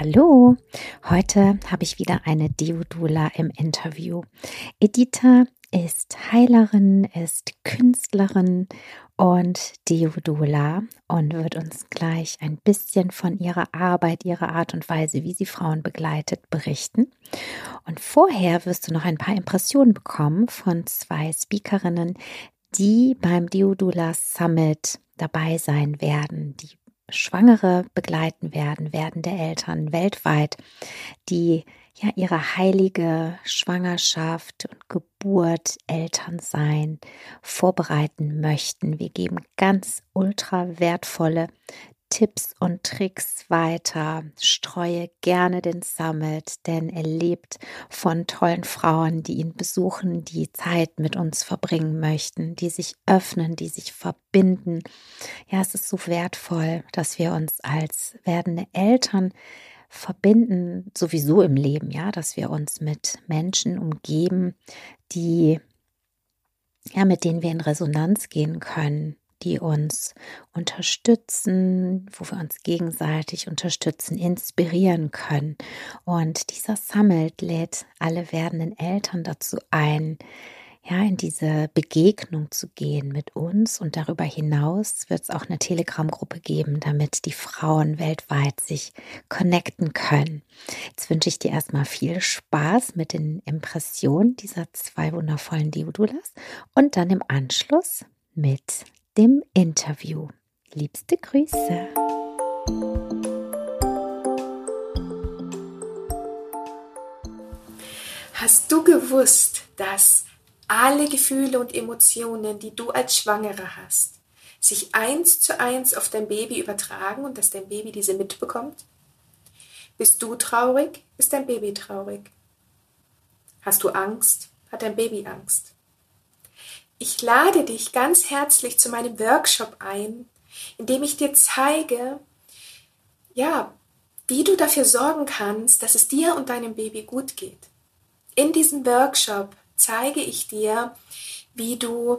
Hallo, heute habe ich wieder eine Deodula im Interview. Editha ist Heilerin, ist Künstlerin und Deodula und wird uns gleich ein bisschen von ihrer Arbeit, ihrer Art und Weise, wie sie Frauen begleitet, berichten. Und vorher wirst du noch ein paar Impressionen bekommen von zwei Speakerinnen, die beim Deodula Summit dabei sein werden, die Schwangere begleiten werden, werdende Eltern weltweit, die ja ihre heilige Schwangerschaft und Geburt, Elternsein vorbereiten möchten. Wir geben ganz ultra wertvolle Tipps und Tricks weiter. Streue gerne den Summit, denn er lebt von tollen Frauen, die ihn besuchen, die Zeit mit uns verbringen möchten, die sich öffnen, die sich verbinden. Ja, es ist so wertvoll, dass wir uns als werdende Eltern verbinden, sowieso im Leben, ja, dass wir uns mit Menschen umgeben, die ja, mit denen wir in Resonanz gehen können, die uns unterstützen, wo wir uns gegenseitig unterstützen, inspirieren können. Und dieser Summit lädt alle werdenden Eltern dazu ein, ja, in diese Begegnung zu gehen mit uns. Und darüber hinaus wird es auch eine Telegram-Gruppe geben, damit die Frauen weltweit sich connecten können. Jetzt wünsche ich dir erstmal viel Spaß mit den Impressionen dieser zwei wundervollen Diodulas und dann im Anschluss mit dem Interview. Liebste Grüße. Hast du gewusst, dass alle Gefühle und Emotionen, die du als Schwangere hast, sich eins zu eins auf dein Baby übertragen und dass dein Baby diese mitbekommt? Bist du traurig, ist dein Baby traurig. Hast du Angst, hat dein Baby Angst. Ich lade dich ganz herzlich zu meinem Workshop ein, in dem ich dir zeige, ja, wie du dafür sorgen kannst, dass es dir und deinem Baby gut geht. In diesem Workshop zeige ich dir, wie du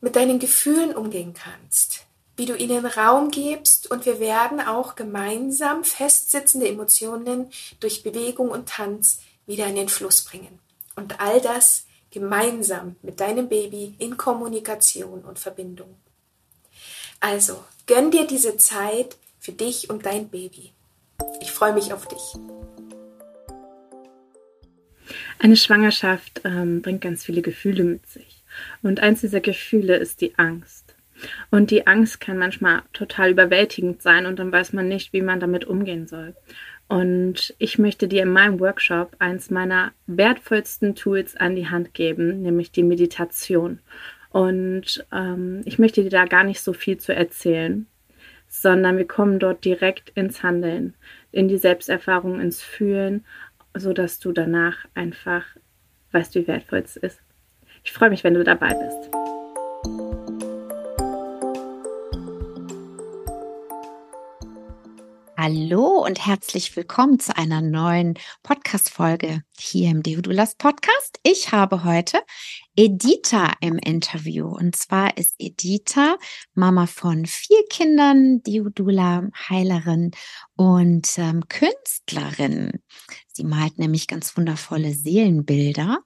mit deinen Gefühlen umgehen kannst, wie du ihnen Raum gibst und wir werden auch gemeinsam festsitzende Emotionen durch Bewegung und Tanz wieder in den Fluss bringen. Und all das gemeinsam mit deinem Baby in Kommunikation und Verbindung. Also, gönn dir diese Zeit für dich und dein Baby. Ich freue mich auf dich. Eine Schwangerschaft ähm, bringt ganz viele Gefühle mit sich. Und eins dieser Gefühle ist die Angst. Und die Angst kann manchmal total überwältigend sein und dann weiß man nicht, wie man damit umgehen soll. Und ich möchte dir in meinem Workshop eins meiner wertvollsten Tools an die Hand geben, nämlich die Meditation. Und ähm, ich möchte dir da gar nicht so viel zu erzählen, sondern wir kommen dort direkt ins Handeln, in die Selbsterfahrung, ins Fühlen, sodass du danach einfach weißt, wie wertvoll es ist. Ich freue mich, wenn du dabei bist. Hallo und herzlich willkommen zu einer neuen Podcast-Folge hier im Deodulas Podcast. Ich habe heute Editha im Interview. Und zwar ist Editha Mama von vier Kindern, Deodula, Heilerin und ähm, Künstlerin. Sie malt nämlich ganz wundervolle Seelenbilder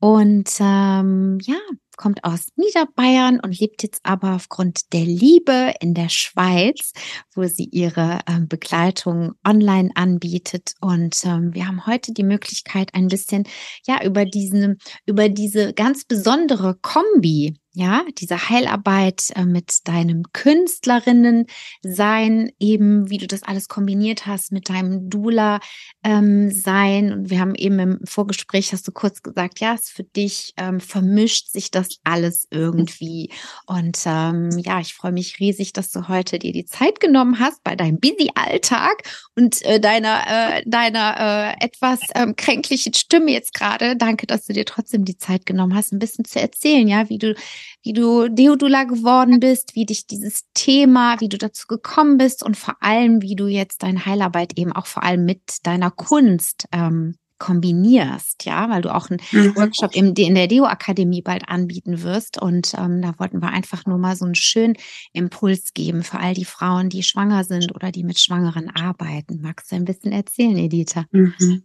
und ähm, ja, kommt aus Niederbayern und lebt jetzt aber aufgrund der Liebe in der Schweiz, wo sie ihre ähm, Begleitung online anbietet. Und ähm, wir haben heute die Möglichkeit, ein bisschen ja über diesen, über diese ganz besondere Kombi ja, diese Heilarbeit äh, mit deinem Künstlerinnen sein, eben wie du das alles kombiniert hast mit deinem Dula ähm. Und wir haben eben im Vorgespräch hast du kurz gesagt, ja, es für dich ähm, vermischt sich das alles irgendwie. Und ähm, ja, ich freue mich riesig, dass du heute dir die Zeit genommen hast bei deinem busy Alltag und äh, deiner äh, deiner äh, etwas ähm, kränklichen Stimme jetzt gerade. Danke, dass du dir trotzdem die Zeit genommen hast, ein bisschen zu erzählen, ja, wie du wie du Deodula geworden bist, wie dich dieses Thema, wie du dazu gekommen bist und vor allem, wie du jetzt deine Heilarbeit eben auch vor allem mit deiner Kunst ähm, kombinierst, ja, weil du auch einen mhm. Workshop im, in der Deo-Akademie bald anbieten wirst. Und ähm, da wollten wir einfach nur mal so einen schönen Impuls geben für all die Frauen, die schwanger sind oder die mit Schwangeren arbeiten. Magst du ein bisschen erzählen, Editha? Mhm.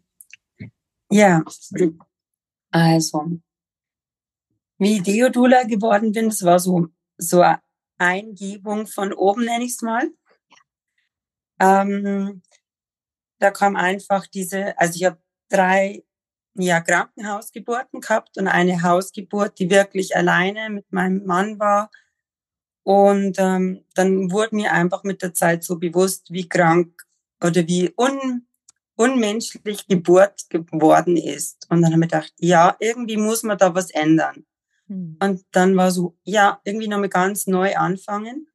Ja, also wie Deodula geworden bin, das war so, so eine Eingebung von oben, nenne ich es mal. Ähm, da kam einfach diese, also ich habe drei ja, Krankenhausgeburten gehabt und eine Hausgeburt, die wirklich alleine mit meinem Mann war. Und ähm, dann wurde mir einfach mit der Zeit so bewusst, wie krank oder wie un, unmenschlich Geburt geworden ist. Und dann habe ich gedacht, ja, irgendwie muss man da was ändern. Mhm. Und dann war so, ja, irgendwie nochmal ganz neu anfangen.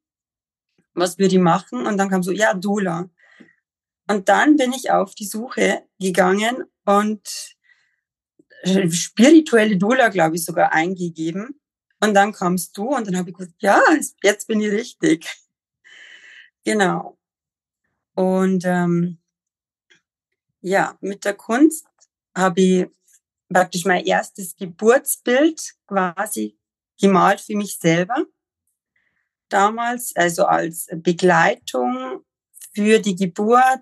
Was würde ich machen? Und dann kam so, ja, Dula. Und dann bin ich auf die Suche gegangen und spirituelle Dula, glaube ich, sogar eingegeben. Und dann kamst du und dann habe ich gesagt, ja, jetzt bin ich richtig. Genau. Und ähm, ja, mit der Kunst habe ich praktisch mein erstes Geburtsbild quasi gemalt für mich selber. Damals, also als Begleitung für die Geburt,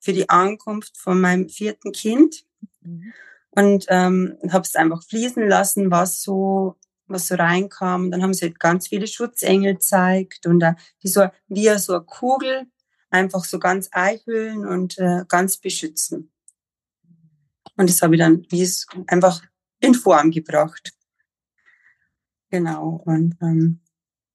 für die Ankunft von meinem vierten Kind. Mhm. Und ähm, habe es einfach fließen lassen, was so was so reinkam. Und dann haben sie halt ganz viele Schutzengel gezeigt und äh, die so wie so eine Kugel einfach so ganz einhüllen und äh, ganz beschützen. Und das habe ich dann, wie es einfach in Form gebracht. Genau. Und, ähm,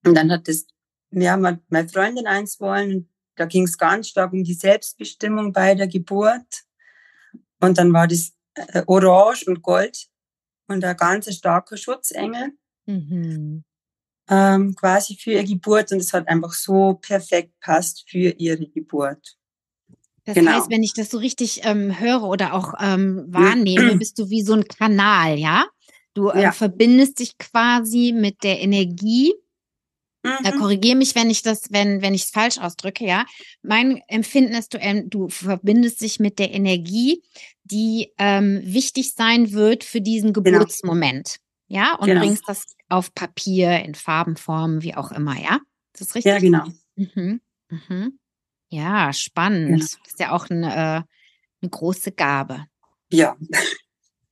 und dann hat das, ja, meine Freundin eins wollen. Da ging es ganz stark um die Selbstbestimmung bei der Geburt. Und dann war das äh, Orange und Gold und ein ganz starker Schutzengel. Mhm. Ähm, quasi für ihre Geburt und es hat einfach so perfekt passt für ihre Geburt. Das genau. heißt, wenn ich das so richtig ähm, höre oder auch ähm, wahrnehme, bist du wie so ein Kanal, ja? Du äh, ja. verbindest dich quasi mit der Energie. Mhm. Äh, korrigiere mich, wenn ich das, wenn, wenn ich es falsch ausdrücke, ja. Mein Empfinden ist, du, ähm, du verbindest dich mit der Energie, die ähm, wichtig sein wird für diesen genau. Geburtsmoment. Genau. Ja, und genau. bringst das auf Papier, in Farbenformen, wie auch immer, ja? Das ist richtig? Ja, genau. Mhm. Mhm. Ja, spannend. Ja. Das ist ja auch eine, äh, eine große Gabe. Ja.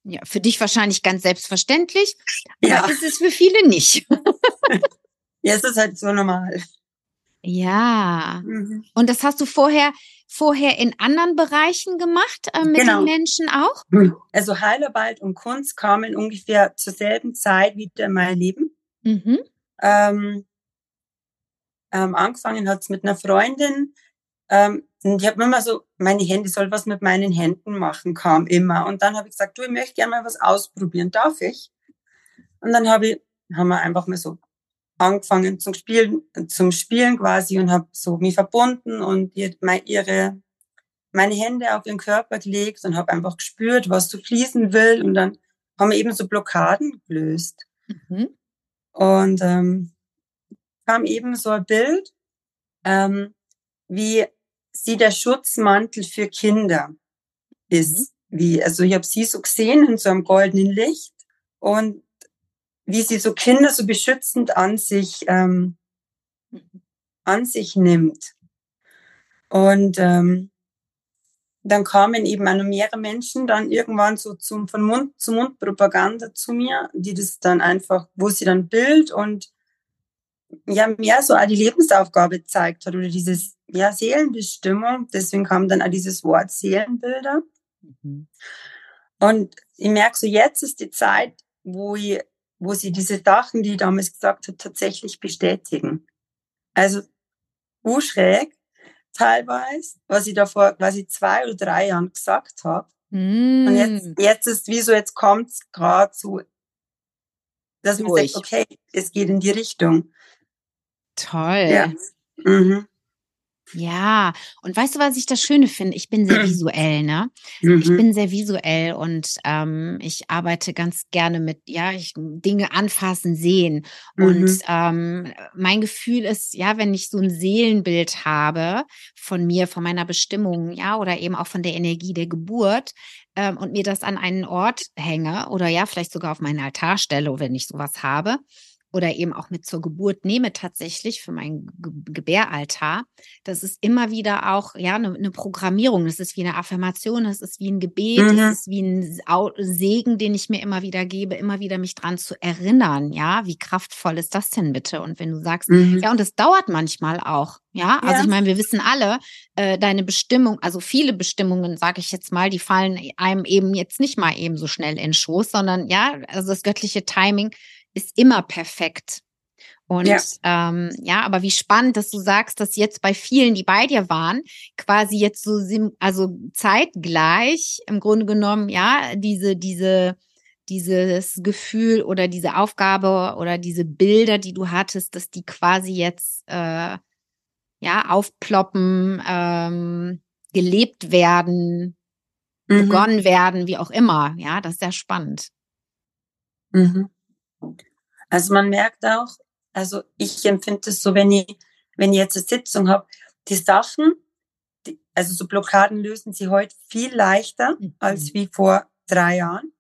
Ja, für dich wahrscheinlich ganz selbstverständlich, aber ja. ist es für viele nicht. ja, es ist halt so normal. Ja. Mhm. Und das hast du vorher, vorher in anderen Bereichen gemacht, äh, mit genau. den Menschen auch? Mhm. Also Heilarbeit und Kunst kamen ungefähr zur selben Zeit wieder in mein Leben. Mhm. Ähm, ähm, angefangen hat es mit einer Freundin, ähm, und ich habe immer so, meine Hände soll was mit meinen Händen machen, kam immer. Und dann habe ich gesagt, du, ich möchte gerne mal was ausprobieren, darf ich? Und dann habe ich, haben wir einfach mal so angefangen zum Spielen, zum Spielen quasi und habe so mich verbunden und ihre, meine Hände auf ihren Körper gelegt und habe einfach gespürt, was so fließen will. Und dann haben wir eben so Blockaden gelöst. Mhm. Und ähm, kam eben so ein Bild, ähm, wie sie der Schutzmantel für Kinder ist. Mhm. Wie, also ich habe sie so gesehen in so einem goldenen Licht und wie sie so Kinder so beschützend an sich ähm, an sich nimmt. Und ähm, dann kamen eben auch noch mehrere Menschen dann irgendwann so zum, von Mund zu Mund Propaganda zu mir, die das dann einfach, wo sie dann Bild und ja, mehr so auch die Lebensaufgabe gezeigt hat oder dieses, ja, Seelenbestimmung. Deswegen kam dann auch dieses Wort Seelenbilder. Mhm. Und ich merke so, jetzt ist die Zeit, wo ich, wo sie diese Sachen, die ich damals gesagt habe, tatsächlich bestätigen. Also, urschräg, teilweise, was ich da vor quasi zwei oder drei Jahren gesagt habe. Mm. Und jetzt, jetzt ist wie so, jetzt kommt es gerade so, dass man sagt, okay, es geht in die Richtung. Toll. Ja. Mhm. Ja, und weißt du, was ich das Schöne finde? Ich bin sehr visuell, ne? Mhm. Ich bin sehr visuell und ähm, ich arbeite ganz gerne mit, ja, ich Dinge anfassen, sehen. Mhm. Und ähm, mein Gefühl ist, ja, wenn ich so ein Seelenbild habe von mir, von meiner Bestimmung, ja, oder eben auch von der Energie der Geburt, ähm, und mir das an einen Ort hänge oder ja, vielleicht sogar auf meinen Altar stelle, wenn ich sowas habe, oder eben auch mit zur Geburt nehme tatsächlich für mein Gebäraltar, das ist immer wieder auch ja eine, eine Programmierung, das ist wie eine Affirmation, das ist wie ein Gebet, mhm. das ist wie ein Segen, den ich mir immer wieder gebe, immer wieder mich dran zu erinnern, ja, wie kraftvoll ist das denn bitte? Und wenn du sagst, mhm. ja, und es dauert manchmal auch, ja, also ja. ich meine, wir wissen alle, äh, deine Bestimmung, also viele Bestimmungen, sage ich jetzt mal, die fallen einem eben jetzt nicht mal eben so schnell in Schoß, sondern ja, also das göttliche Timing ist immer perfekt. Und ja. Ähm, ja, aber wie spannend, dass du sagst, dass jetzt bei vielen, die bei dir waren, quasi jetzt so, also zeitgleich im Grunde genommen, ja, diese, diese, dieses Gefühl oder diese Aufgabe oder diese Bilder, die du hattest, dass die quasi jetzt äh, ja aufploppen, ähm, gelebt werden, mhm. begonnen werden, wie auch immer. Ja, das ist sehr spannend. Mhm. Also man merkt auch, also ich empfinde es so, wenn ich, wenn ich jetzt eine Sitzung habe, die Sachen, die, also so Blockaden lösen sie heute viel leichter mhm. als wie vor drei Jahren.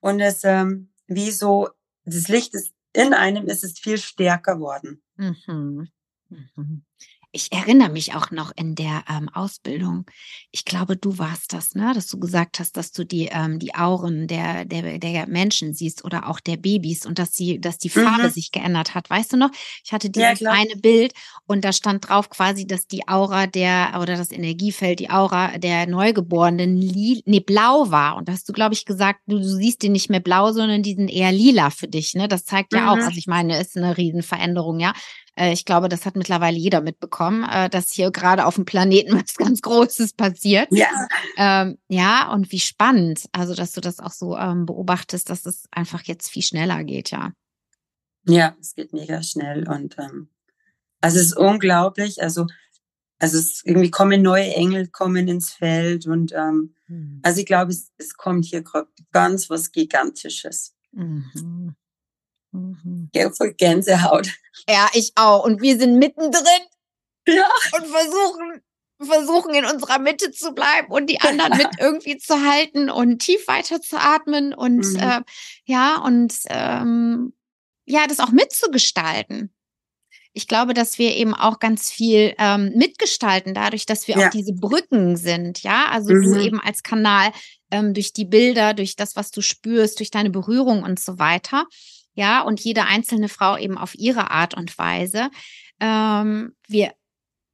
Und es, ähm, wie so, das Licht ist in einem, ist es viel stärker worden. Mhm. Mhm. Ich erinnere mich auch noch in der ähm, Ausbildung. Ich glaube, du warst das, ne, dass du gesagt hast, dass du die ähm, die Auren der der der Menschen siehst oder auch der Babys und dass sie dass die Farbe mhm. sich geändert hat. Weißt du noch? Ich hatte dieses ja, eine Bild und da stand drauf quasi, dass die Aura der oder das Energiefeld, die Aura der Neugeborenen li nee, blau war und da hast du glaube ich gesagt, du, du siehst den nicht mehr blau, sondern diesen eher lila für dich, ne? Das zeigt ja mhm. auch, also ich meine, ist eine Riesenveränderung, ja. Äh, ich glaube, das hat mittlerweile jeder mitbekommen, äh, dass hier gerade auf dem Planeten was ganz Großes passiert. Ja. Ähm, ja, und wie spannend, also dass du das auch so ähm, beobachtest, dass es einfach jetzt viel schneller geht, ja. Ja, es geht mega schnell und ähm, also es ist unglaublich. Also also es irgendwie kommen neue Engel kommen ins Feld und ähm, mhm. also ich glaube, es, es kommt hier ganz was Gigantisches. Mhm. Mhm. Ja, voll Gänsehaut. Ja, ich auch. Und wir sind mittendrin. Ja. Und versuchen, versuchen in unserer Mitte zu bleiben und die anderen mit irgendwie zu halten und tief weiter zu atmen und mhm. äh, ja, und ähm, ja, das auch mitzugestalten. Ich glaube, dass wir eben auch ganz viel ähm, mitgestalten, dadurch, dass wir ja. auch diese Brücken sind, ja. Also mhm. du eben als Kanal ähm, durch die Bilder, durch das, was du spürst, durch deine Berührung und so weiter ja, und jede einzelne Frau eben auf ihre Art und Weise. Ähm, wir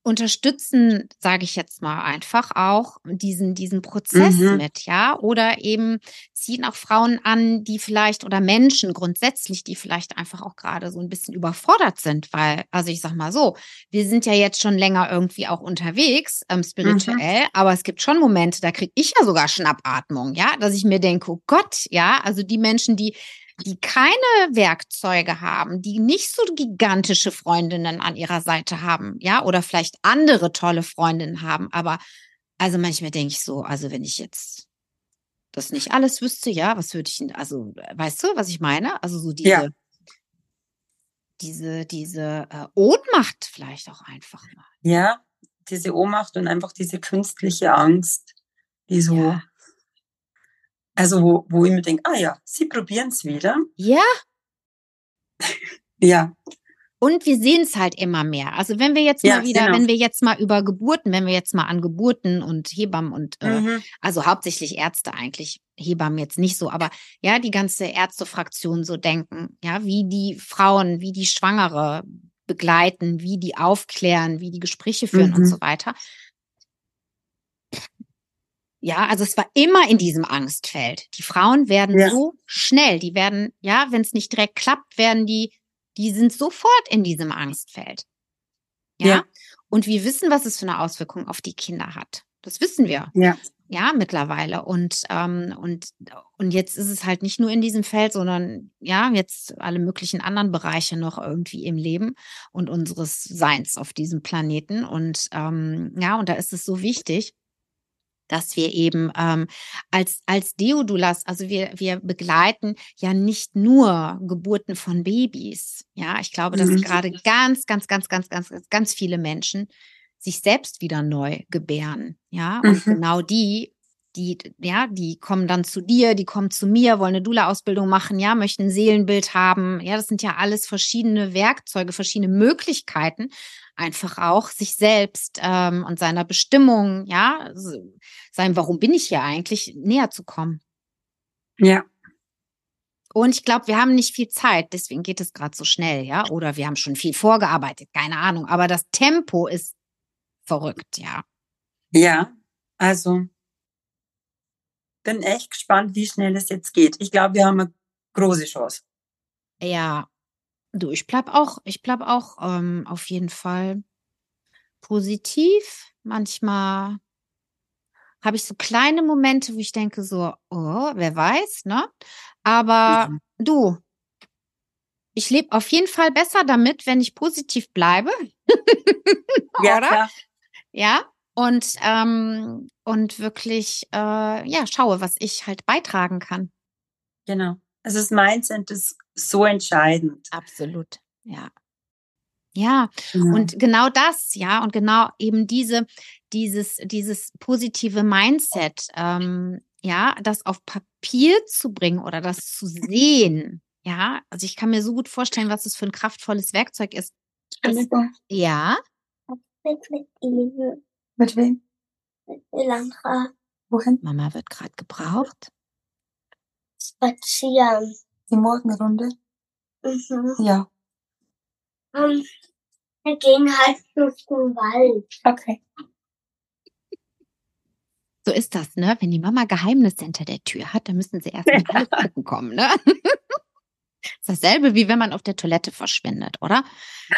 unterstützen, sage ich jetzt mal einfach auch diesen diesen Prozess mhm. mit, ja, oder eben ziehen auch Frauen an, die vielleicht oder Menschen grundsätzlich, die vielleicht einfach auch gerade so ein bisschen überfordert sind, weil also ich sag mal so, wir sind ja jetzt schon länger irgendwie auch unterwegs ähm, spirituell, mhm. aber es gibt schon Momente, da kriege ich ja sogar Schnappatmung, ja, dass ich mir denke, oh Gott, ja, also die Menschen, die die keine Werkzeuge haben, die nicht so gigantische Freundinnen an ihrer Seite haben, ja, oder vielleicht andere tolle Freundinnen haben, aber also manchmal denke ich so, also wenn ich jetzt das nicht alles wüsste, ja, was würde ich, also weißt du, was ich meine? Also so diese, ja. diese, diese äh, Ohnmacht vielleicht auch einfach mal. Ja, diese Ohnmacht und einfach diese künstliche Angst, die so ja. Also wo, wo ich mir denke, ah ja, sie probieren es wieder. Ja. ja. und wir sehen es halt immer mehr. Also wenn wir jetzt ja, mal wieder, genau. wenn wir jetzt mal über Geburten, wenn wir jetzt mal an Geburten und Hebammen und äh, mhm. also hauptsächlich Ärzte eigentlich, Hebammen jetzt nicht so, aber ja, die ganze Ärztefraktion so denken, ja, wie die Frauen, wie die Schwangere begleiten, wie die aufklären, wie die Gespräche führen mhm. und so weiter. Ja, also es war immer in diesem Angstfeld. Die Frauen werden ja. so schnell, die werden, ja, wenn es nicht direkt klappt, werden die, die sind sofort in diesem Angstfeld. Ja? ja. Und wir wissen, was es für eine Auswirkung auf die Kinder hat. Das wissen wir. Ja. Ja, mittlerweile. Und, ähm, und, und jetzt ist es halt nicht nur in diesem Feld, sondern ja, jetzt alle möglichen anderen Bereiche noch irgendwie im Leben und unseres Seins auf diesem Planeten. Und ähm, ja, und da ist es so wichtig, dass wir eben ähm, als, als Deodulas, also wir, wir begleiten ja nicht nur Geburten von Babys. Ja, ich glaube, dass mhm. gerade ganz, ganz, ganz, ganz, ganz, ganz viele Menschen sich selbst wieder neu gebären. Ja, und mhm. genau die die, ja, die kommen dann zu dir, die kommen zu mir, wollen eine Dula-Ausbildung machen, ja, möchten ein Seelenbild haben. Ja, das sind ja alles verschiedene Werkzeuge, verschiedene Möglichkeiten, einfach auch sich selbst ähm, und seiner Bestimmung, ja, sein, warum bin ich hier eigentlich, näher zu kommen. Ja. Und ich glaube, wir haben nicht viel Zeit, deswegen geht es gerade so schnell, ja, oder wir haben schon viel vorgearbeitet, keine Ahnung, aber das Tempo ist verrückt, ja. Ja, also bin echt gespannt, wie schnell es jetzt geht. Ich glaube, wir haben eine große Chance. Ja, du, ich bleib auch, ich bleib auch ähm, auf jeden Fall positiv. Manchmal habe ich so kleine Momente, wo ich denke so, oh, wer weiß, ne? Aber mhm. du, ich lebe auf jeden Fall besser damit, wenn ich positiv bleibe. ja, Oder? Klar. Ja, und, ähm, und wirklich, äh, ja, schaue, was ich halt beitragen kann. Genau. Also das Mindset ist so entscheidend. Absolut, ja. Ja, genau. und genau das, ja, und genau eben diese, dieses, dieses positive Mindset, ähm, ja, das auf Papier zu bringen oder das zu sehen, ja, also ich kann mir so gut vorstellen, was das für ein kraftvolles Werkzeug ist. Das, ja. Mit wem? Mit Elantra. Wohin? Mama wird gerade gebraucht. Spazieren. Die Morgenrunde? Mhm. Ja. Um, wir gehen halt durch den Wald. Okay. So ist das, ne? Wenn die Mama Geheimnisse hinter der Tür hat, dann müssen sie erst mal alles gucken kommen, ne? ist dasselbe, wie wenn man auf der Toilette verschwindet, oder?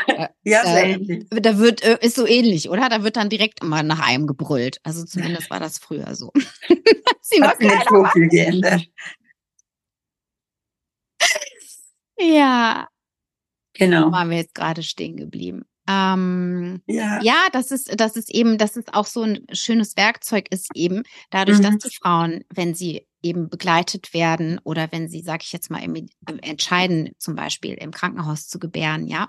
Äh, ja, äh, ähnlich. Da wird, äh, ist so ähnlich, oder? Da wird dann direkt immer nach einem gebrüllt. Also zumindest war das früher so. Sie Hat nicht so viel geändert. Ja. Genau. Da waren wir jetzt gerade stehen geblieben. Ähm, ja. ja, das ist, das ist eben, das ist auch so ein schönes Werkzeug, ist eben dadurch, mhm. dass die Frauen, wenn sie eben begleitet werden oder wenn sie, sage ich jetzt mal, im, entscheiden, zum Beispiel im Krankenhaus zu gebären, ja,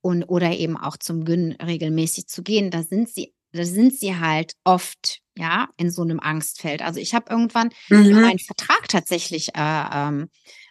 und oder eben auch zum Gyn regelmäßig zu gehen, da sind sie, da sind sie halt oft, ja, in so einem Angstfeld. Also ich habe irgendwann mhm. meinen Vertrag tatsächlich äh, ähm,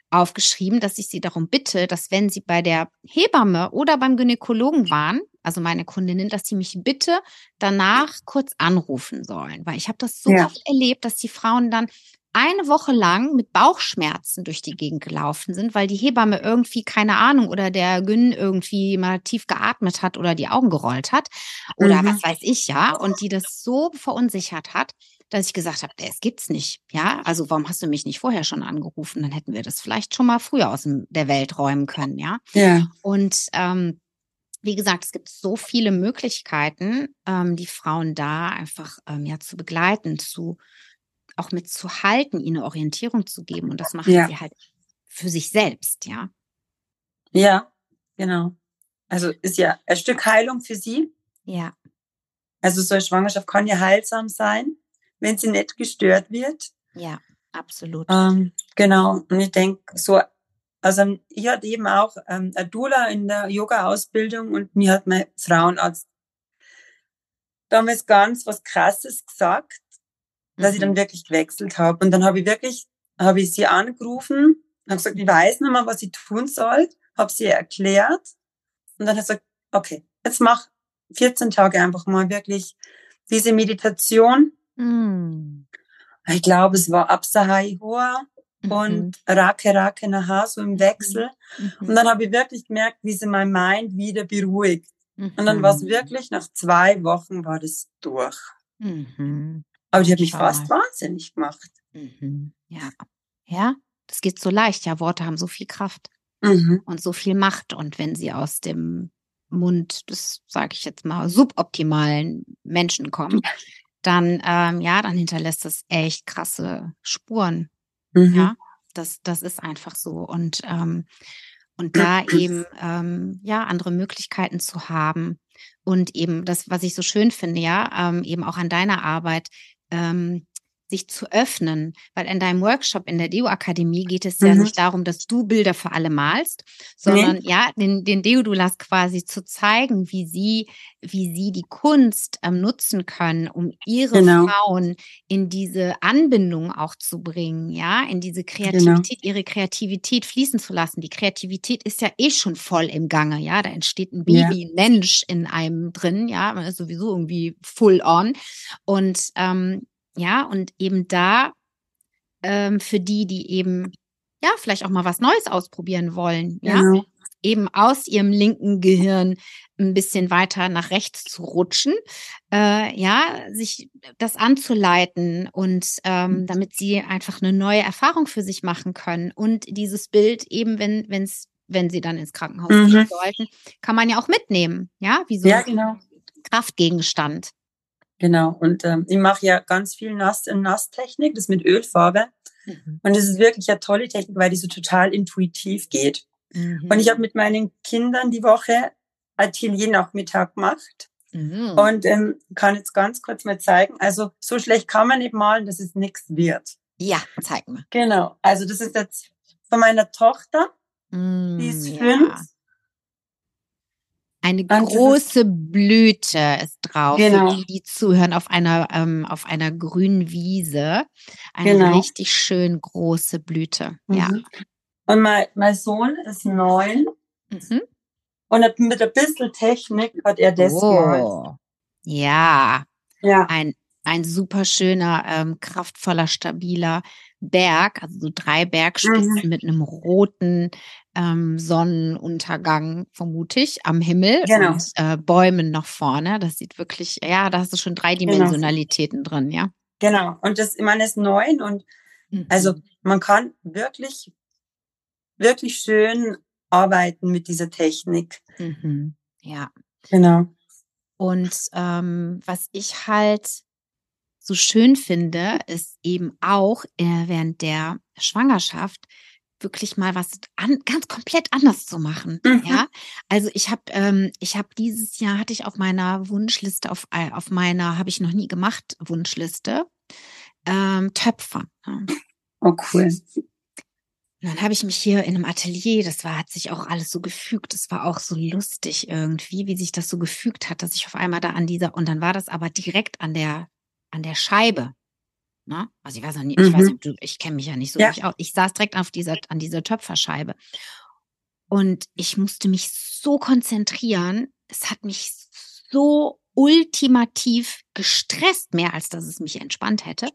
aufgeschrieben, dass ich sie darum bitte, dass wenn sie bei der Hebamme oder beim Gynäkologen waren, also meine Kundinnen, dass sie mich bitte danach kurz anrufen sollen, weil ich habe das so ja. oft erlebt, dass die Frauen dann eine Woche lang mit Bauchschmerzen durch die Gegend gelaufen sind, weil die Hebamme irgendwie, keine Ahnung, oder der Gyn irgendwie mal tief geatmet hat oder die Augen gerollt hat oder mhm. was weiß ich, ja, und die das so verunsichert hat, dass ich gesagt habe, es gibt's nicht. Ja, also warum hast du mich nicht vorher schon angerufen? Dann hätten wir das vielleicht schon mal früher aus der Welt räumen können, ja. Ja. Und ähm, wie gesagt, es gibt so viele Möglichkeiten, ähm, die Frauen da einfach ähm, ja zu begleiten, zu auch mitzuhalten, ihnen Orientierung zu geben. Und das machen ja. sie halt für sich selbst, ja. Ja, genau. Also ist ja ein Stück Heilung für sie. Ja. Also so eine Schwangerschaft kann ja heilsam sein wenn sie nicht gestört wird. Ja, absolut. Ähm, genau. Und ich denke, so, also ich hatte eben auch ähm, eine Dula in der Yoga-Ausbildung und mir hat mein Frauenarzt damals ganz was Krasses gesagt, dass mhm. ich dann mhm. wirklich gewechselt habe. Und dann habe ich wirklich, habe ich sie angerufen, habe gesagt, ich weiß nicht mehr, was ich tun soll, habe sie erklärt Und dann hat er gesagt, okay, jetzt mach 14 Tage einfach mal wirklich diese Meditation. Mm. Ich glaube, es war Absahai Hoa mhm. und Rake Rake Naha, so im Wechsel. Mhm. Und dann habe ich wirklich gemerkt, wie sie mein Mind wieder beruhigt. Mhm. Und dann war es wirklich, nach zwei Wochen war das durch. Mhm. Aber die hat mich fast wahnsinnig gemacht. Mhm. Ja. Ja, das geht so leicht. Ja, Worte haben so viel Kraft mhm. und so viel Macht. Und wenn sie aus dem Mund des, sage ich jetzt mal, suboptimalen Menschen kommen, dann, ähm, ja, dann hinterlässt das echt krasse Spuren. Mhm. Ja, das, das ist einfach so. Und, ähm, und da eben, ähm, ja, andere Möglichkeiten zu haben und eben das, was ich so schön finde, ja, ähm, eben auch an deiner Arbeit, ähm, sich zu öffnen, weil in deinem Workshop in der Deo-Akademie geht es ja mhm. nicht darum, dass du Bilder für alle malst, sondern nee. ja, den, den Deodulas quasi zu zeigen, wie sie, wie sie die Kunst ähm, nutzen können, um ihre genau. Frauen in diese Anbindung auch zu bringen, ja, in diese genau. Kreativität, genau. ihre Kreativität fließen zu lassen. Die Kreativität ist ja eh schon voll im Gange, ja, da entsteht ein Baby, ja. ein Mensch in einem drin, ja, man ist sowieso irgendwie full on und ähm, ja, und eben da ähm, für die, die eben ja vielleicht auch mal was Neues ausprobieren wollen, ja, genau. eben aus ihrem linken Gehirn ein bisschen weiter nach rechts zu rutschen, äh, ja, sich das anzuleiten und ähm, mhm. damit sie einfach eine neue Erfahrung für sich machen können und dieses Bild eben, wenn wenn es wenn sie dann ins Krankenhaus mhm. gehen sollten, kann man ja auch mitnehmen, ja, wie so ja, genau. Kraftgegenstand. Genau. Und ähm, ich mache ja ganz viel Nass in Nasstechnik, das mit Ölfarbe. Mhm. Und es ist wirklich eine tolle Technik, weil die so total intuitiv geht. Mhm. Und ich habe mit meinen Kindern die Woche Atelier-Nachmittag gemacht. Mhm. Und ähm, kann jetzt ganz kurz mal zeigen. Also so schlecht kann man nicht malen, dass es nichts wird. Ja, zeig mal. Genau. Also das ist jetzt von meiner Tochter. die ist mm, fünf. Ja. Eine große Blüte ist drauf, genau. für die, die zuhören, auf einer, ähm, auf einer grünen Wiese. Eine genau. richtig schön große Blüte. Mhm. Ja. Und mein, mein Sohn ist neun. Mhm. Und mit ein bisschen Technik hat er das oh. Ja. Ja. Ein, ein super schöner, ähm, kraftvoller, stabiler Berg, also so drei Bergspitzen mhm. mit einem roten ähm, Sonnenuntergang, vermute ich, am Himmel genau. und äh, Bäumen noch vorne. Das sieht wirklich, ja, da hast du schon drei. Dimensionalitäten genau. drin, ja. Genau. Und das, meine, ist neun und mhm. also man kann wirklich, wirklich schön arbeiten mit dieser Technik. Mhm. Ja. Genau. Und ähm, was ich halt so schön finde, ist eben auch äh, während der Schwangerschaft wirklich mal was an, ganz komplett anders zu machen. Mhm. Ja, also ich habe, ähm, ich habe dieses Jahr hatte ich auf meiner Wunschliste auf äh, auf meiner habe ich noch nie gemacht Wunschliste ähm, Töpfer. Oh cool. Und dann habe ich mich hier in einem Atelier, das war, hat sich auch alles so gefügt. Das war auch so lustig irgendwie, wie sich das so gefügt hat, dass ich auf einmal da an dieser, und dann war das aber direkt an der an der Scheibe. Ne? Also ich weiß noch nicht, ich weiß mhm. nicht, du, ich kenne mich ja nicht so ja. aus. Ich saß direkt auf dieser, an dieser Töpferscheibe. Und ich musste mich so konzentrieren. Es hat mich so ultimativ gestresst, mehr als dass es mich entspannt hätte.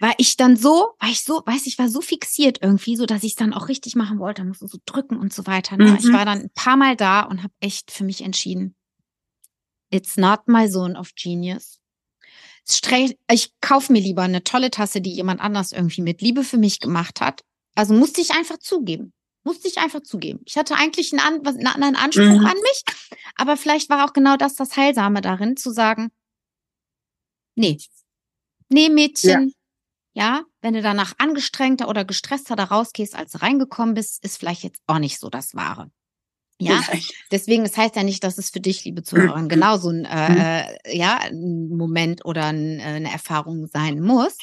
Weil ich dann so, war ich so, weiß ich, war so fixiert irgendwie, so dass ich es dann auch richtig machen wollte, musste so drücken und so weiter. Ne? Mhm. Ich war dann ein paar Mal da und habe echt für mich entschieden, it's not my zone of genius ich kaufe mir lieber eine tolle Tasse, die jemand anders irgendwie mit Liebe für mich gemacht hat. Also musste ich einfach zugeben. Musste ich einfach zugeben. Ich hatte eigentlich einen, einen anderen Anspruch mhm. an mich, aber vielleicht war auch genau das das Heilsame darin, zu sagen, nee, nee, Mädchen, ja. ja, wenn du danach angestrengter oder gestresster da rausgehst, als du reingekommen bist, ist vielleicht jetzt auch nicht so das Wahre. Ja, deswegen, das heißt ja nicht, dass es für dich, liebe Zuhörer, genauso ein, äh, mhm. ja, ein Moment oder ein, äh, eine Erfahrung sein muss.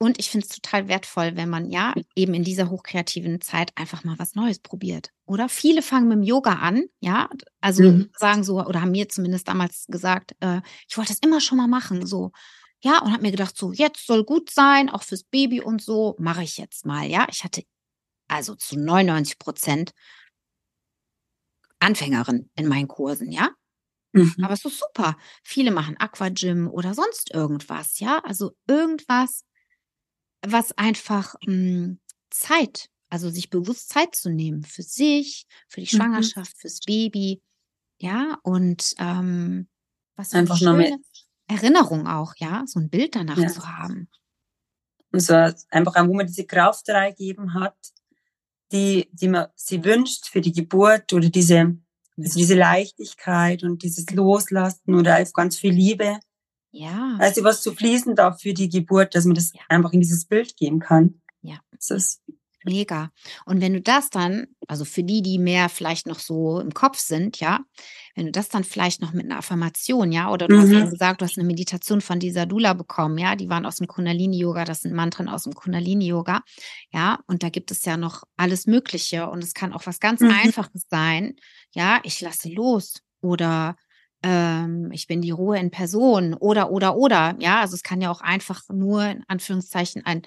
Und ich finde es total wertvoll, wenn man ja eben in dieser hochkreativen Zeit einfach mal was Neues probiert. Oder viele fangen mit dem Yoga an, ja, also mhm. sagen so, oder haben mir zumindest damals gesagt, äh, ich wollte das immer schon mal machen, so. Ja, und habe mir gedacht, so, jetzt soll gut sein, auch fürs Baby und so, mache ich jetzt mal, ja. Ich hatte also zu 99 Prozent Anfängerin in meinen Kursen, ja. Mhm. Aber es ist super. Viele machen Aquagym oder sonst irgendwas, ja. Also irgendwas, was einfach mh, hm, Zeit, also sich bewusst Zeit zu nehmen für sich, für die mhm. Schwangerschaft, mhm. fürs Baby, ja. Und ähm, was einfach nur mit Erinnerung auch, ja, so ein Bild danach ja. zu haben. Und so einfach, wo man diese Kraft reingegeben hat, die, die man sie wünscht für die Geburt oder diese, also diese Leichtigkeit und dieses Loslassen oder einfach ganz viel Liebe. Ja. Also was zu fließen darf für die Geburt, dass man das ja. einfach in dieses Bild geben kann. Ja. Das ist Mega. Und wenn du das dann, also für die, die mehr vielleicht noch so im Kopf sind, ja, wenn du das dann vielleicht noch mit einer Affirmation, ja, oder du mhm. hast ja gesagt, du hast eine Meditation von dieser Dula bekommen, ja, die waren aus dem Kundalini-Yoga, das sind Mantren aus dem Kundalini-Yoga, ja, und da gibt es ja noch alles Mögliche und es kann auch was ganz mhm. Einfaches sein, ja, ich lasse los oder ähm, ich bin die Ruhe in Person oder, oder, oder, ja, also es kann ja auch einfach nur in Anführungszeichen ein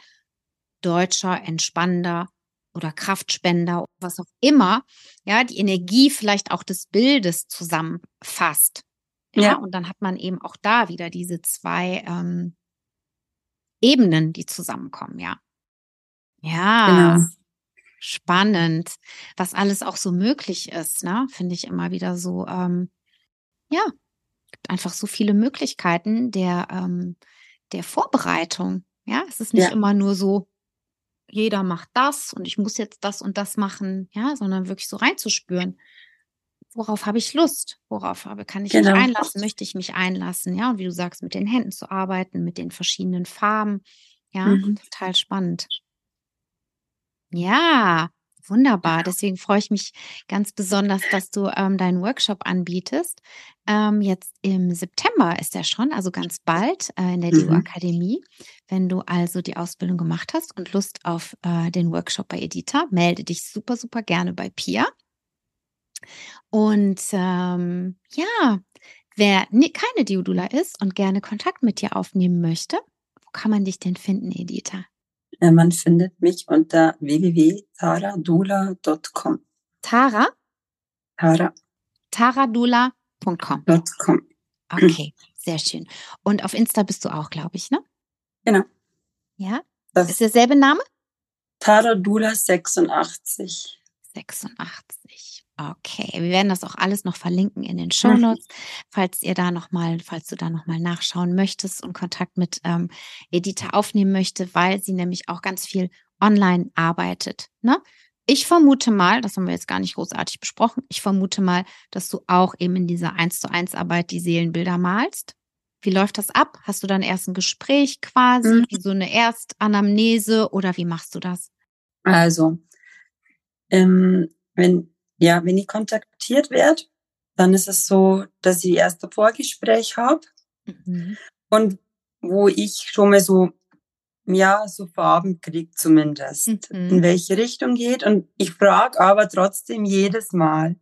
deutscher, entspannender oder Kraftspender, was auch immer, ja, die Energie vielleicht auch des Bildes zusammenfasst. Ja, ja. und dann hat man eben auch da wieder diese zwei ähm, Ebenen, die zusammenkommen, ja. Ja, genau. spannend, was alles auch so möglich ist, ne? Finde ich immer wieder so, ähm, ja, gibt einfach so viele Möglichkeiten der, ähm, der Vorbereitung. Ja, es ist nicht ja. immer nur so, jeder macht das und ich muss jetzt das und das machen, ja, sondern wirklich so reinzuspüren. Worauf habe ich Lust? Worauf habe, kann ich genau. mich einlassen? Möchte ich mich einlassen? Ja, und wie du sagst, mit den Händen zu arbeiten, mit den verschiedenen Farben. Ja, mhm. total spannend. Ja, Wunderbar. Deswegen freue ich mich ganz besonders, dass du ähm, deinen Workshop anbietest. Ähm, jetzt im September ist er schon, also ganz bald äh, in der mhm. DU-Akademie. Wenn du also die Ausbildung gemacht hast und Lust auf äh, den Workshop bei Edita, melde dich super, super gerne bei Pia. Und ähm, ja, wer keine Diodula ist und gerne Kontakt mit dir aufnehmen möchte, wo kann man dich denn finden, Edita? Äh, man findet mich unter www.taradula.com. Tara? Tara. Taradula.com. .com. Okay, sehr schön. Und auf Insta bist du auch, glaube ich, ne? Genau. Ja? Das ist derselbe Name? Taradula 86. 86. Okay, wir werden das auch alles noch verlinken in den Show Notes, falls ihr da noch mal, falls du da noch mal nachschauen möchtest und Kontakt mit ähm, Edita aufnehmen möchte, weil sie nämlich auch ganz viel online arbeitet. Ne? Ich vermute mal, das haben wir jetzt gar nicht großartig besprochen, ich vermute mal, dass du auch eben in dieser 1 zu 1 Arbeit die Seelenbilder malst. Wie läuft das ab? Hast du dann erst ein Gespräch quasi, mhm. so eine Erstanamnese oder wie machst du das? Also, ähm, wenn ja, wenn ich kontaktiert werde, dann ist es so, dass ich erst ein Vorgespräch habe mhm. und wo ich schon mal so, ja, so Farben kriege zumindest, mhm. in welche Richtung geht. Und ich frage aber trotzdem jedes Mal,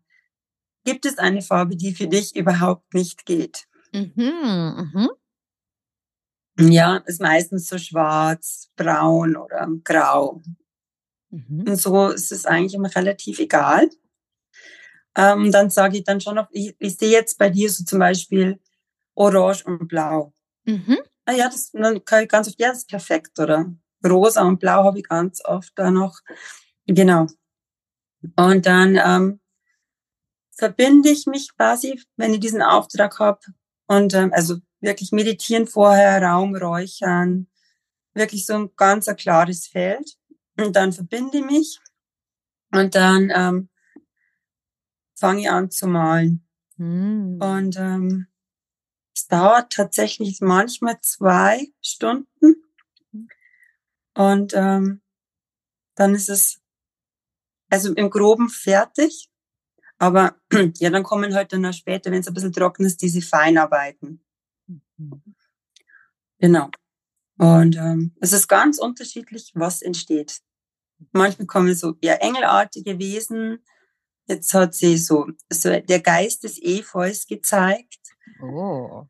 gibt es eine Farbe, die für dich überhaupt nicht geht? Mhm. Mhm. Ja, ist meistens so schwarz, braun oder grau. Mhm. Und so ist es eigentlich immer relativ egal. Ähm, dann sage ich dann schon noch, ich, ich sehe jetzt bei dir so zum Beispiel Orange und Blau. Mhm. Ah ja, das, dann kann ich ganz oft, ja, das ist perfekt, oder? Rosa und Blau habe ich ganz oft da noch. Genau. Und dann ähm, verbinde ich mich quasi, wenn ich diesen Auftrag habe. Und ähm, also wirklich meditieren vorher, Raum räuchern, wirklich so ein ganz ein klares Feld. Und dann verbinde ich mich. Und dann ähm, fange ich an zu malen. Mhm. Und ähm, es dauert tatsächlich manchmal zwei Stunden. Und ähm, dann ist es also im Groben fertig. Aber ja, dann kommen halt dann auch später, wenn es ein bisschen trocken ist, diese Feinarbeiten. Mhm. Genau. Und ähm, es ist ganz unterschiedlich, was entsteht. Manchmal kommen so eher engelartige Wesen, Jetzt hat sie so, so der Geist des Efeus gezeigt. Oh.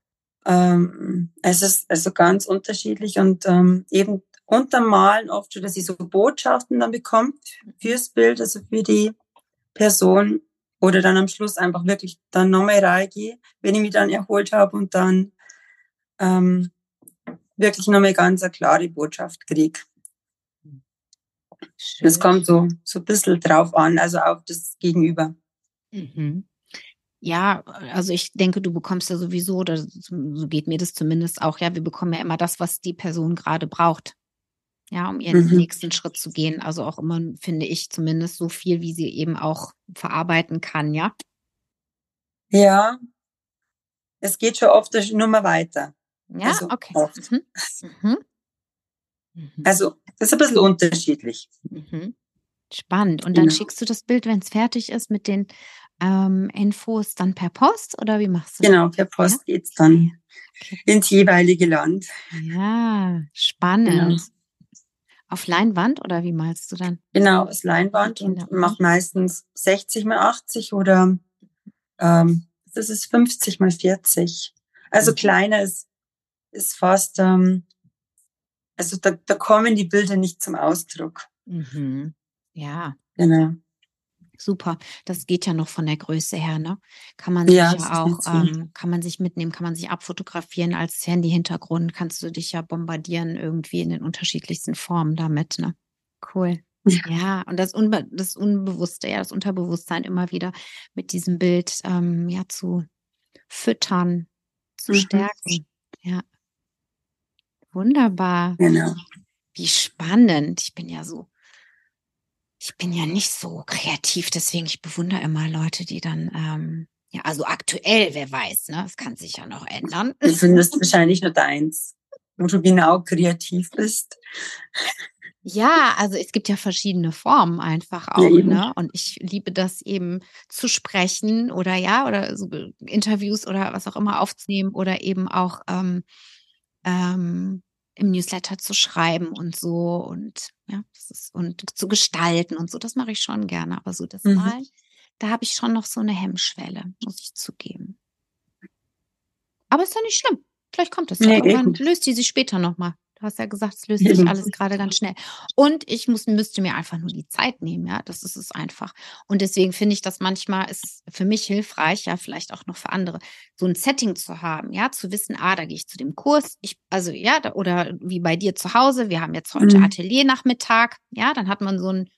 Ähm, es ist also ganz unterschiedlich und ähm, eben unterm Malen oft schon, dass sie so Botschaften dann bekommt fürs Bild, also für die Person. Oder dann am Schluss einfach wirklich dann nochmal reingehe, wenn ich mich dann erholt habe und dann ähm, wirklich nochmal ganz eine klare Botschaft kriege. Das kommt so, so ein bisschen drauf an, also auf das Gegenüber. Mhm. Ja, also ich denke, du bekommst ja sowieso, oder so geht mir das zumindest auch, ja, wir bekommen ja immer das, was die Person gerade braucht. Ja, um ihren mhm. nächsten Schritt zu gehen. Also auch immer, finde ich, zumindest so viel, wie sie eben auch verarbeiten kann, ja? Ja. Es geht schon oft nur mal weiter. Ja, also okay. Mhm. Mhm. Mhm. Also, das ist ein bisschen unterschiedlich. Mhm. Spannend. Und dann genau. schickst du das Bild, wenn es fertig ist, mit den ähm, Infos dann per Post oder wie machst du das? Genau, per Post ja? es dann okay. ins jeweilige Land. Ja, spannend. Genau. Auf Leinwand oder wie malst du dann? Genau, aus Leinwand und mache meistens 60 mal 80 oder ähm, das ist 50 mal 40. Also mhm. kleiner ist, ist fast, ähm, also da, da kommen die Bilder nicht zum Ausdruck. Mhm. Ja. Genau. Super. Das geht ja noch von der Größe her, ne? Kann man sich ja, ja auch, ähm, kann man sich mitnehmen, kann man sich abfotografieren als Handy-Hintergrund, kannst du dich ja bombardieren irgendwie in den unterschiedlichsten Formen damit, ne? Cool. Ja, ja und das, Unbe das Unbewusste, ja, das Unterbewusstsein immer wieder mit diesem Bild ähm, ja zu füttern, zu mhm. stärken. Ja. Wunderbar. Genau. Wie spannend. Ich bin ja so ich bin ja nicht so kreativ, deswegen ich bewundere immer Leute, die dann, ähm, ja, also aktuell, wer weiß, ne? Das kann sich ja noch ändern. Du findest wahrscheinlich nur deins, wo du genau kreativ bist. Ja, also es gibt ja verschiedene Formen einfach auch, ja, ne? Und ich liebe das eben zu sprechen oder ja, oder so Interviews oder was auch immer aufzunehmen oder eben auch ähm, ähm, im Newsletter zu schreiben und so und ja, das ist, und zu gestalten und so, das mache ich schon gerne. Aber so das mhm. Malen, da habe ich schon noch so eine Hemmschwelle, muss ich zugeben. Aber ist ja nicht schlimm. Vielleicht kommt es ja. Nee, Irgendwann löst die sich später nochmal. Du hast ja gesagt, es löst sich alles gerade ganz schnell. Und ich muss, müsste mir einfach nur die Zeit nehmen, ja. Das ist es einfach. Und deswegen finde ich das manchmal ist für mich hilfreich, ja, vielleicht auch noch für andere, so ein Setting zu haben, ja, zu wissen, ah, da gehe ich zu dem Kurs, ich, also ja, da, oder wie bei dir zu Hause, wir haben jetzt heute mhm. Ateliernachmittag, ja, dann hat man so ein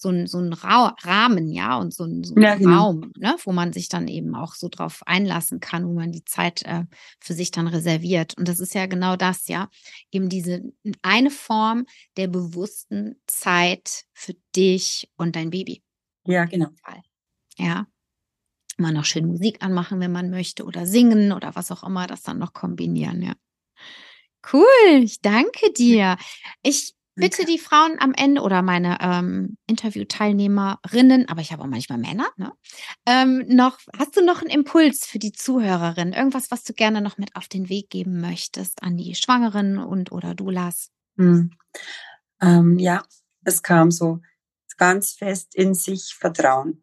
so ein, so ein Ra Rahmen, ja, und so ein, so ein ja, genau. Raum, ne, wo man sich dann eben auch so drauf einlassen kann, wo man die Zeit äh, für sich dann reserviert. Und das ist ja genau das, ja, eben diese eine Form der bewussten Zeit für dich und dein Baby. Ja, genau. Ja. Mal noch schön Musik anmachen, wenn man möchte, oder singen oder was auch immer, das dann noch kombinieren, ja. Cool, ich danke dir. Ich bitte die Frauen am Ende oder meine ähm, Interviewteilnehmerinnen, aber ich habe auch manchmal Männer, ne? ähm, noch, hast du noch einen Impuls für die Zuhörerin? Irgendwas, was du gerne noch mit auf den Weg geben möchtest an die Schwangeren und oder Doulas? Hm. Ähm, ja, es kam so ganz fest in sich Vertrauen.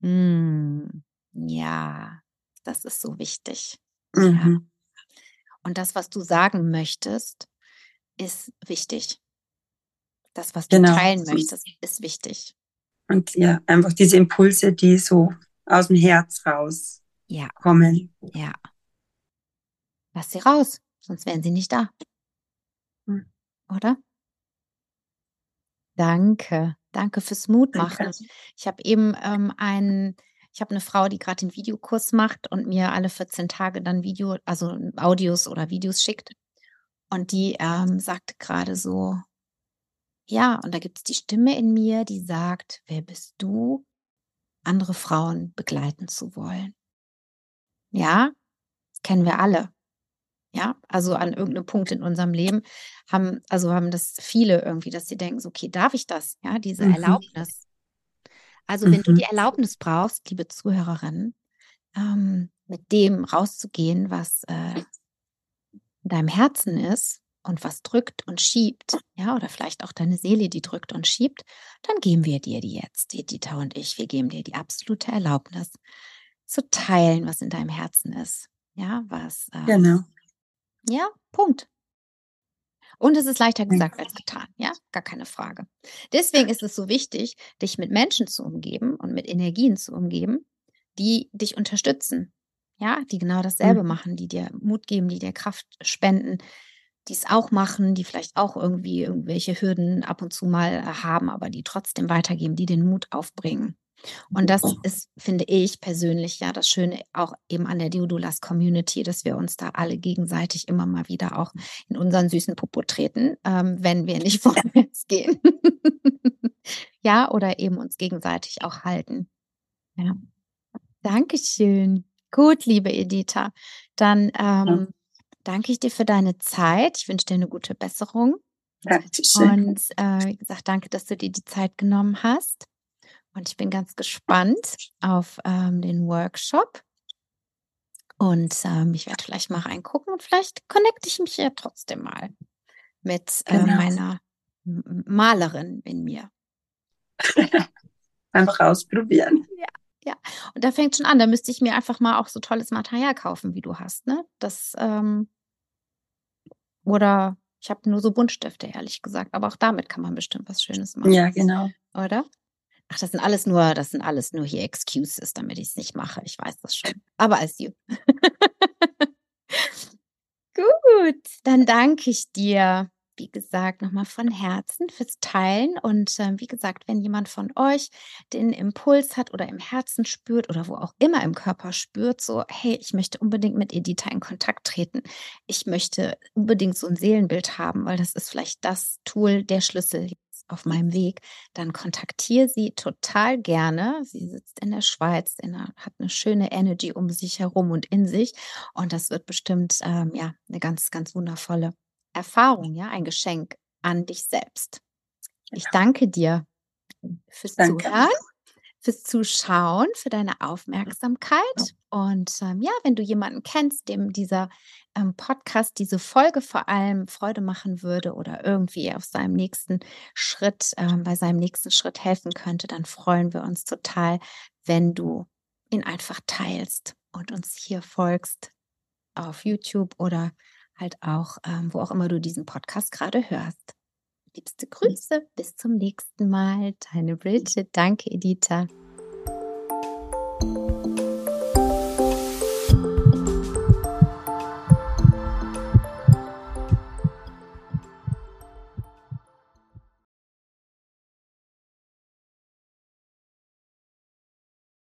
Hm. Ja, das ist so wichtig. Mhm. Ja. Und das, was du sagen möchtest, ist wichtig. Das, was du genau. teilen möchtest, ist wichtig. Und ja, einfach diese Impulse, die so aus dem Herz raus ja. kommen. Ja. Lass sie raus, sonst wären sie nicht da. Hm. Oder? Danke. Danke fürs Mutmachen. Danke. Ich habe eben ähm, einen, ich habe eine Frau, die gerade den Videokurs macht und mir alle 14 Tage dann Video, also Audios oder Videos schickt. Und die ähm, sagte gerade so, ja, und da gibt es die Stimme in mir, die sagt, wer bist du, andere Frauen begleiten zu wollen? Ja, kennen wir alle. Ja, also an irgendeinem Punkt in unserem Leben haben, also haben das viele irgendwie, dass sie denken, so, okay, darf ich das? Ja, diese mhm. Erlaubnis. Also, wenn mhm. du die Erlaubnis brauchst, liebe Zuhörerin, ähm, mit dem rauszugehen, was äh, in deinem Herzen ist, und was drückt und schiebt, ja, oder vielleicht auch deine Seele, die drückt und schiebt, dann geben wir dir die jetzt, Editha und ich, wir geben dir die absolute Erlaubnis zu teilen, was in deinem Herzen ist. Ja, was. Äh, genau. Ja, Punkt. Und es ist leichter gesagt als getan, ja, gar keine Frage. Deswegen ist es so wichtig, dich mit Menschen zu umgeben und mit Energien zu umgeben, die dich unterstützen. Ja, die genau dasselbe mhm. machen, die dir Mut geben, die dir Kraft spenden, die es auch machen, die vielleicht auch irgendwie irgendwelche Hürden ab und zu mal haben, aber die trotzdem weitergeben, die den Mut aufbringen. Und das ist, finde ich persönlich ja das Schöne auch eben an der Deodulas Community, dass wir uns da alle gegenseitig immer mal wieder auch in unseren süßen Popo treten, ähm, wenn wir nicht vorwärts gehen. ja, oder eben uns gegenseitig auch halten. Ja. Dankeschön. Gut, liebe Editha. Dann ähm, ja. Danke ich dir für deine Zeit. Ich wünsche dir eine gute Besserung. Dankeschön. Und äh, wie gesagt, danke, dass du dir die Zeit genommen hast. Und ich bin ganz gespannt auf ähm, den Workshop. Und ähm, ich werde vielleicht mal reingucken und vielleicht connecte ich mich ja trotzdem mal mit äh, genau. meiner Malerin in mir. einfach ausprobieren. Ja, ja. Und da fängt schon an. Da müsste ich mir einfach mal auch so tolles Material kaufen, wie du hast, ne? Das, ähm, oder ich habe nur so Buntstifte, ehrlich gesagt. Aber auch damit kann man bestimmt was Schönes machen. Ja, genau. Oder? Ach, das sind alles nur, das sind alles nur hier Excuses, damit ich es nicht mache. Ich weiß das schon. Aber als you. Gut, dann danke ich dir wie gesagt, nochmal von Herzen fürs Teilen. Und äh, wie gesagt, wenn jemand von euch den Impuls hat oder im Herzen spürt oder wo auch immer im Körper spürt, so, hey, ich möchte unbedingt mit Editha in Kontakt treten. Ich möchte unbedingt so ein Seelenbild haben, weil das ist vielleicht das Tool, der Schlüssel auf meinem Weg, dann kontaktiere sie total gerne. Sie sitzt in der Schweiz, in einer, hat eine schöne Energy um sich herum und in sich. Und das wird bestimmt ähm, ja eine ganz, ganz wundervolle Erfahrung, ja, ein Geschenk an dich selbst. Ich danke dir fürs danke. Zuhören, fürs Zuschauen, für deine Aufmerksamkeit. Und ähm, ja, wenn du jemanden kennst, dem dieser ähm, Podcast, diese Folge vor allem Freude machen würde oder irgendwie auf seinem nächsten Schritt, ähm, bei seinem nächsten Schritt helfen könnte, dann freuen wir uns total, wenn du ihn einfach teilst und uns hier folgst auf YouTube oder halt auch, ähm, wo auch immer du diesen Podcast gerade hörst. Liebste Grüße, bis zum nächsten Mal. Deine Bridget. Danke, Editha.